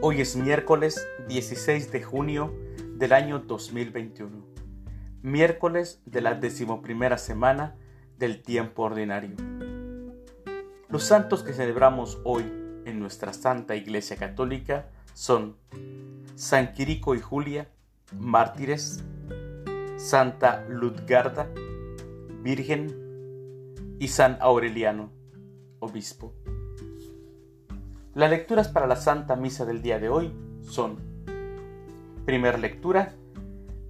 Hoy es miércoles 16 de junio del año 2021, miércoles de la decimoprimera semana del tiempo ordinario. Los santos que celebramos hoy en nuestra Santa Iglesia Católica son San Quirico y Julia, mártires, Santa Ludgarda, Virgen, y San Aureliano, obispo. Las lecturas para la Santa Misa del día de hoy son, primera lectura,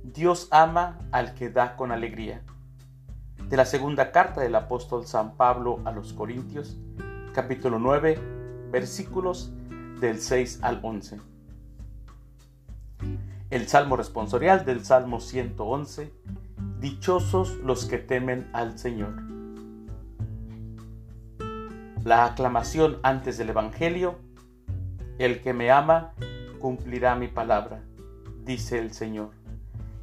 Dios ama al que da con alegría. De la segunda carta del apóstol San Pablo a los Corintios, capítulo 9, versículos del 6 al 11. El Salmo responsorial del Salmo 111, Dichosos los que temen al Señor. La aclamación antes del Evangelio, El que me ama cumplirá mi palabra, dice el Señor,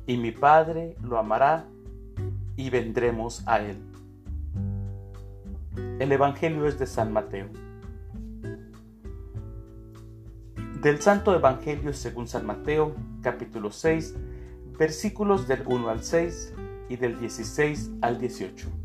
y mi Padre lo amará y vendremos a él. El Evangelio es de San Mateo. Del Santo Evangelio según San Mateo, capítulo 6, versículos del 1 al 6 y del 16 al 18.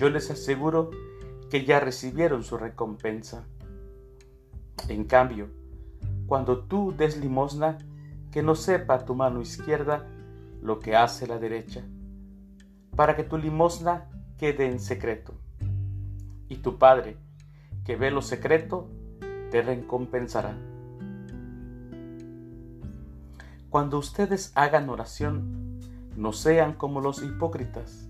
Yo les aseguro que ya recibieron su recompensa. En cambio, cuando tú des limosna, que no sepa tu mano izquierda lo que hace la derecha, para que tu limosna quede en secreto. Y tu Padre, que ve lo secreto, te recompensará. Cuando ustedes hagan oración, no sean como los hipócritas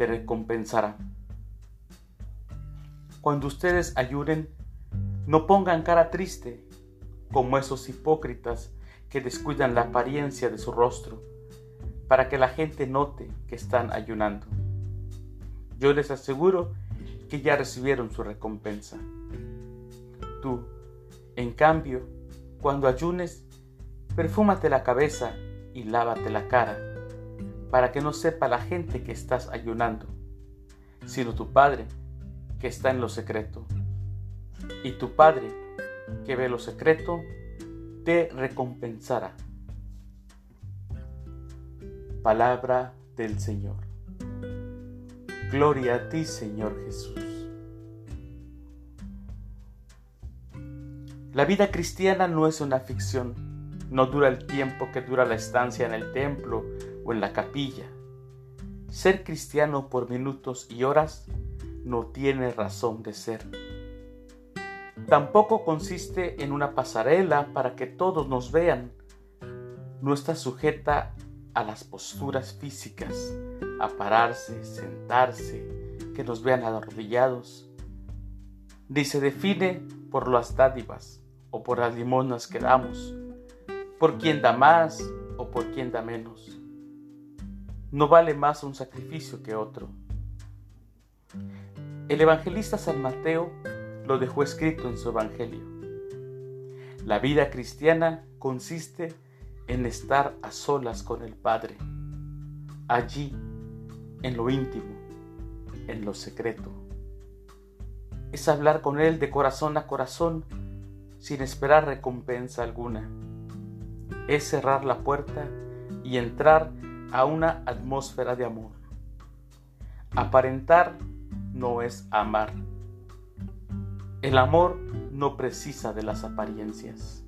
te recompensará. Cuando ustedes ayuden, no pongan cara triste, como esos hipócritas que descuidan la apariencia de su rostro, para que la gente note que están ayunando. Yo les aseguro que ya recibieron su recompensa. Tú, en cambio, cuando ayunes, perfúmate la cabeza y lávate la cara para que no sepa la gente que estás ayunando, sino tu Padre que está en lo secreto. Y tu Padre que ve lo secreto, te recompensará. Palabra del Señor. Gloria a ti, Señor Jesús. La vida cristiana no es una ficción, no dura el tiempo que dura la estancia en el templo en la capilla. Ser cristiano por minutos y horas no tiene razón de ser. Tampoco consiste en una pasarela para que todos nos vean. No está sujeta a las posturas físicas, a pararse, sentarse, que nos vean arrodillados. Ni se define por las dádivas o por las limonas que damos, por quién da más o por quién da menos no vale más un sacrificio que otro. El evangelista San Mateo lo dejó escrito en su evangelio. La vida cristiana consiste en estar a solas con el Padre, allí, en lo íntimo, en lo secreto. Es hablar con Él de corazón a corazón sin esperar recompensa alguna. Es cerrar la puerta y entrar a una atmósfera de amor. Aparentar no es amar. El amor no precisa de las apariencias.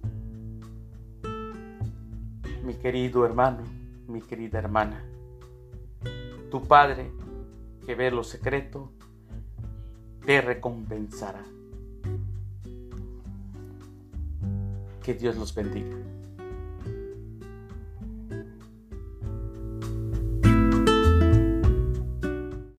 Mi querido hermano, mi querida hermana, tu Padre que ve lo secreto, te recompensará. Que Dios los bendiga.